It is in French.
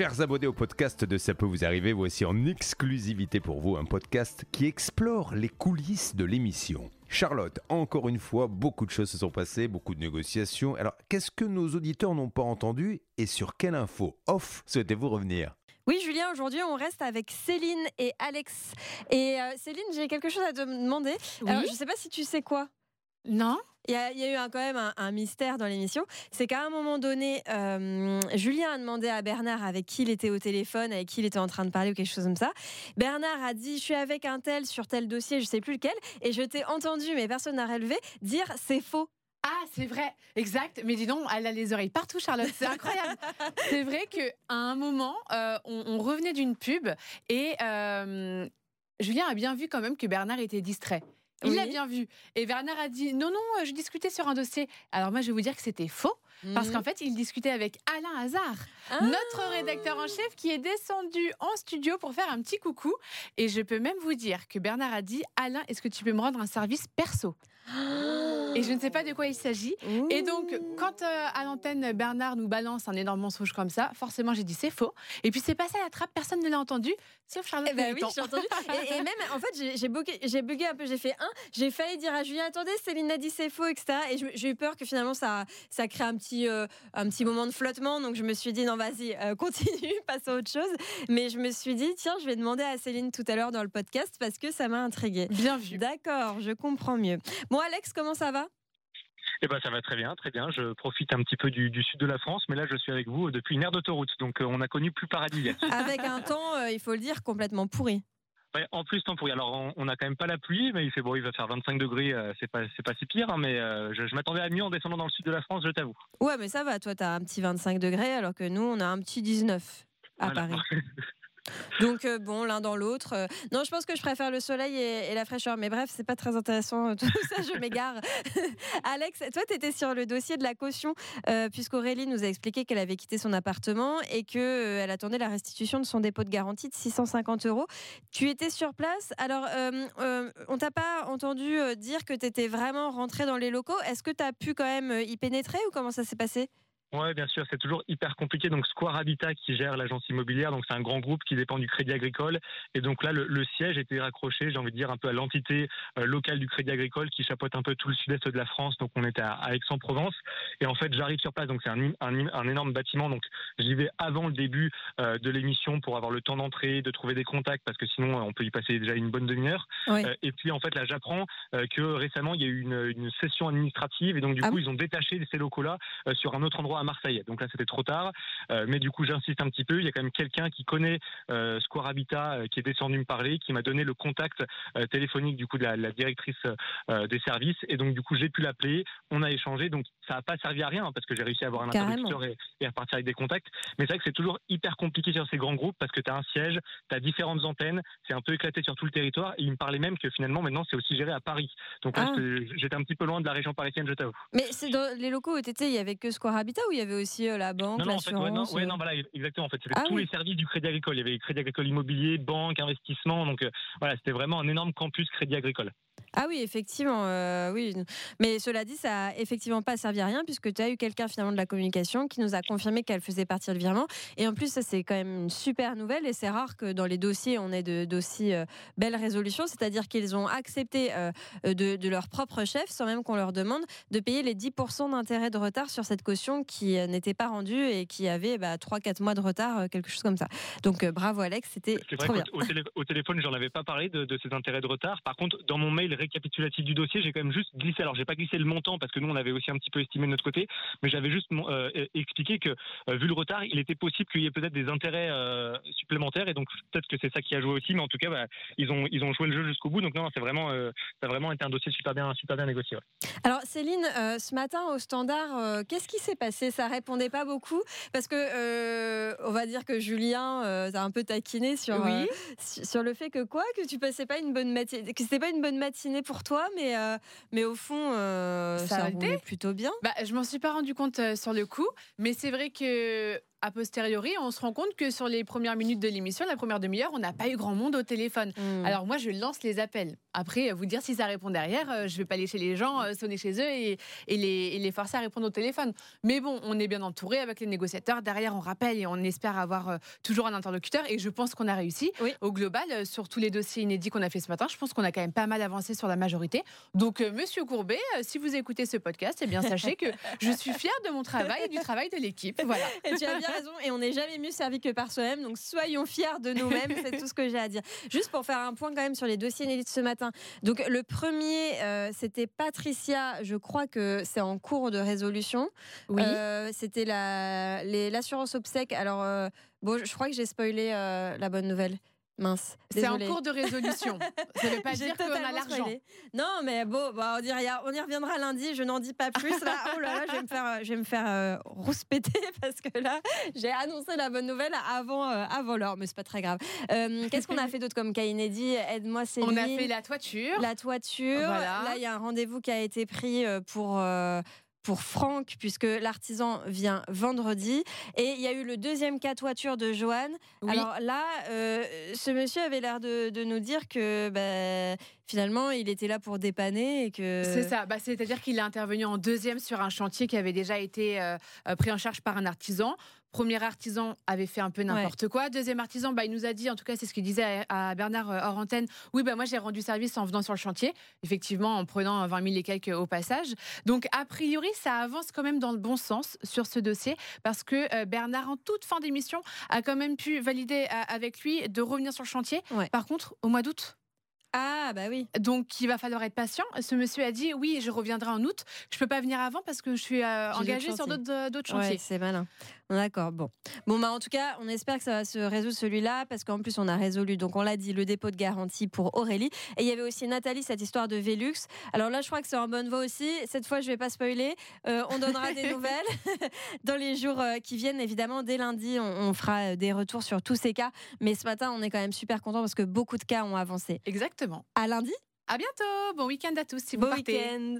Chers abonnés au podcast de Ça peut vous arriver, voici en exclusivité pour vous un podcast qui explore les coulisses de l'émission. Charlotte, encore une fois, beaucoup de choses se sont passées, beaucoup de négociations. Alors, qu'est-ce que nos auditeurs n'ont pas entendu et sur quelle info off souhaitez-vous revenir? Oui, Julien, aujourd'hui, on reste avec Céline et Alex. Et euh, Céline, j'ai quelque chose à te demander. Alors, je ne sais pas si tu sais quoi. Non il y, a, eu quand même un, mystère dans l'émission. C'est qu'à un moment donné, euh, Julien a demandé à Bernard avec qui il était au téléphone, avec qui il était en train de parler ou quelque chose comme ça. Bernard a dit Je suis avec un tel sur tel dossier, je sais plus lequel. Et je t'ai entendu, mais personne n'a relevé, dire C'est faux. Ah, c'est vrai, exact. Mais dis donc, elle a les oreilles partout, Charlotte. C'est incroyable. c'est vrai qu'à un moment, euh, on, revenait d'une pub et euh, Julien a bien vu quand même que Bernard était distrait. Il l'a bien vu. Et Bernard a dit non, non, je discutais sur un dossier. Alors moi, je vais vous dire que c'était faux. Parce mhm. qu'en fait, il discutait avec Alain Hazard, ah. notre rédacteur en chef, qui est descendu en studio pour faire un petit coucou. Et je peux même vous dire que Bernard a dit Alain, est-ce que tu peux me rendre un service perso? Et je ne sais pas de quoi il s'agit. Et donc, quand euh, à l'antenne, Bernard nous balance un énorme mensonge comme ça, forcément, j'ai dit c'est faux. Et puis, c'est passé à la trappe, personne ne l'a entendu, sauf Charlotte. Eh ben oui, j'ai entendu. et, même, en fait, j'ai bugué, un peu. J'ai fait un, j'ai failli dire à Julien attendez, Céline a dit c'est faux, etc. Et j'ai eu peur que finalement, ça, ça crée un petit, euh, un petit moment de flottement. Donc, je me suis dit non, vas-y, euh, continue, passe à autre chose. Mais je me suis dit tiens, je vais demander à Céline tout à l'heure dans le podcast parce que ça m'a intriguée. Bien vu. D'accord, je comprends mieux. Bon, Alex, comment ça va eh ben, ça va très bien, très bien. Je profite un petit peu du, sud de la France, mais là, je suis avec vous depuis une aire d'autoroute. Donc, euh, on a connu plus paradisiaque. Avec un temps, euh, il faut le dire, complètement pourri. Ouais, en plus, temps pourri. Alors, on n'a quand même pas la pluie, mais il fait bon, il va faire 25 degrés. Euh, c'est pas, si pire, hein, mais je, m'attendais à mieux en descendant dans le sud de la France, je t'avoue. Ouais, mais ça va. Toi, tu as un petit 25 degrés, alors que nous, on a un petit 19 à Paris. Donc euh, bon, l'un dans l'autre. Euh, non, je pense que je préfère le soleil et, la fraîcheur. Mais bref, c'est pas très intéressant euh, tout ça, je m'égare. Alex, toi, tu étais sur le dossier de la caution, puisqu'Aurélie nous a expliqué qu'elle avait quitté son appartement et qu'elle elle attendait la restitution de son dépôt de garantie de 650 euros. Tu étais sur place. Alors, on t'a pas entendu dire que tu étais vraiment rentré dans les locaux. Est-ce que tu as pu quand même y pénétrer ou comment ça s'est passé? Oui, bien sûr, c'est toujours hyper compliqué. Donc Square Habitat qui gère l'agence immobilière, donc c'est un grand groupe qui dépend du Crédit Agricole. Et donc là, le, siège était raccroché, j'ai envie de dire, un peu à l'entité euh, locale du Crédit Agricole qui chapeaute un peu tout le sud-est de la France. Donc on était à, Aix-en-Provence. Et en fait, j'arrive sur place, donc c'est un, un, énorme bâtiment. Donc j'y vais avant le début euh, de l'émission pour avoir le temps d'entrer, de trouver des contacts, parce que sinon on peut y passer déjà une bonne demi-heure. Euh, et puis en fait, là, j'apprends que récemment il y a eu une, session administrative et donc du ah coup ils ont détaché ces locaux-là sur un autre endroit à Marseille. Donc là, c'était trop tard. Euh, mais du coup, j'insiste un petit peu. Il y a quand même quelqu'un qui connaît euh, Square Habitat, euh, qui est descendu me parler, qui m'a donné le contact téléphonique du coup de la, directrice des services. Et donc du coup, j'ai pu l'appeler. On a échangé. Donc ça n'a pas servi à rien hein, parce que j'ai réussi à avoir un interlocuteur et, et, à partir avec des contacts. Mais c'est vrai que c'est toujours hyper compliqué sur ces grands groupes parce que tu as un siège, tu as différentes antennes, c'est un peu éclaté sur tout le territoire. Et il me parlait même que finalement, maintenant, c'est aussi géré à Paris. Donc ah. j'étais un petit peu loin de la région parisienne, je t'avoue. Mais c'est dans les locaux où tu étais, il y avait que Square Habitat ou il y avait aussi euh, la banque, l'assurance non, non, voilà, exactement. En fait, c'était ah tous les services du Crédit Agricole. Il y avait Crédit Agricole Immobilier, banque, investissement. Donc euh, voilà, c'était vraiment un énorme campus Crédit Agricole. Ah oui, effectivement, euh, oui. Mais cela dit, ça a effectivement pas servi à rien puisque tu as eu quelqu'un finalement de la communication qui nous a confirmé qu'elle faisait partie du virement. Et en plus, ça c'est quand même une super nouvelle et c'est rare que dans les dossiers on ait d'aussi euh, belles résolutions, c'est-à-dire qu'ils ont accepté euh, de, leur propre chef, sans même qu'on leur demande, de payer les 10% d'intérêt de retard sur cette caution qui n'était pas rendue et qui avait bah, 3-4 mois de retard, quelque chose comme ça. Donc bravo Alex, c'était trop bien. Au, au téléphone, j'en avais pas parlé de, de ces intérêts de retard. Par contre, dans mon mail récapitulatif du dossier, j'ai quand même juste glissé. Alors, j'ai pas glissé le montant parce que nous, on avait aussi un petit peu estimé de notre côté, mais j'avais juste euh, expliqué que, euh, vu le retard, il était possible qu'il y ait peut-être des intérêts euh, supplémentaires, et donc peut-être que c'est ça qui a joué aussi. Mais en tout cas, bah, ils ont ils ont joué le jeu jusqu'au bout. Donc non, c'est vraiment ça a vraiment été un dossier super bien super bien négocié. Alors, Céline, ce matin au Standard, qu'est-ce qui s'est passé? Ça répondait pas beaucoup parce que on va dire que Julien t'a un peu taquiné sur sur le fait que quoi? Que tu passais pas une bonne matinée, que c'était pas une bonne matinée? Pour toi, mais, euh, mais au fond, euh, ça, ça roulait plutôt bien. Bah, je m'en suis pas rendu compte euh, sur le coup, mais c'est vrai que a posteriori, on se rend compte que sur les premières minutes de l'émission, la première demi-heure, on n'a pas eu grand monde au téléphone. Hmm. Alors moi, je lance les appels. Après, vous dire si ça répond derrière, euh, je vais pas aller chez les gens, euh, sonner chez eux et, et les, et les forcer à répondre au téléphone. Mais bon, on est bien entouré avec les négociateurs. Derrière, on rappelle et on espère avoir euh, toujours un interlocuteur. Et je pense qu'on a réussi. Oui. Au global, sur tous les dossiers inédits qu'on a fait ce matin, je pense qu'on a quand même pas mal avancé sur la majorité. Donc, euh, Monsieur Courbet, euh, si vous écoutez ce podcast, eh bien sachez que je suis fière de mon travail et du travail de l'équipe. Voilà. Et tu as bien raison, et on n'est jamais mieux servi que par soi-même, donc soyons fiers de nous-mêmes, c'est tout ce que j'ai à dire. Juste pour faire un point quand même sur les dossiers inédits ce matin. Donc le premier, euh, c'était Patricia, je crois que c'est en cours de résolution. Oui. Euh, c'était la- l'assurance obsèque. Alors, euh, bon, je crois que j'ai spoilé euh, la bonne nouvelle. Mince. C'est en cours de résolution. Ça ne veut pas dire qu'on a l'argent. Non, mais bon, bah, on, y, re- on y reviendra lundi. Je n'en dis pas plus. Là, oh là là, je vais me faire, je vais me faire euh, rouspéter parce que là, j'ai annoncé la bonne nouvelle avant, euh, avant l'heure, mais c'est pas très grave. Euh, Qu'est-ce qu'on a fait d'autre comme cas inédit? Aide-moi, c'est On a fait la toiture. la toiture. Voilà. Là, il y a un rendez-vous qui a été pris euh, pour. Pour Franck, puisque l'artisan vient vendredi. Et il y a eu le deuxième cas toiture de Joanne. Oui. Alors là, euh, ce monsieur avait l'air de, de nous dire que bah, finalement, il était là pour dépanner et que. C'est ça, bah, c'est-à-dire qu'il est intervenu en deuxième sur un chantier qui avait déjà été euh, euh, pris en charge par un artisan. Premier artisan avait fait un peu n'importe quoi. Deuxième artisan, bah, il nous a dit, en tout cas c'est ce qu'il disait à, à Bernard euh, hors antenne, oui, bah, moi j'ai rendu service en venant sur le chantier, effectivement en prenant 20 000 et quelques au passage. Donc a priori, ça avance quand même dans le bon sens sur ce dossier, parce que euh, Bernard, en toute fin d'émission, a quand même pu valider euh, avec lui de revenir sur le chantier. Ouais. Par contre, au mois d'août, Ah, bah oui. donc, il va falloir être patient. Ce monsieur a dit oui, je reviendrai en août. Je peux pas venir avant parce que je suis euh, engagée sur d'autres euh, Ouais, chantiers. c'est malin. D'accord, bon. Bon, bah, en tout cas, on espère que ça va se résoudre celui-là, parce qu'en plus, on a résolu, donc on l'a dit, le dépôt de garantie pour Aurélie. Et il y avait aussi Nathalie, cette histoire de Velux. Alors là, je crois que c'est en bonne voie aussi. Cette fois, je vais pas spoiler. Euh, on donnera des nouvelles dans les jours qui viennent. Évidemment, dès lundi, on, on fera des retours sur tous ces cas. Mais ce matin, on est quand même super content parce que beaucoup de cas ont avancé. Exactement. À lundi, À bientôt. Bon week-end à tous si vous bon partez. week-end.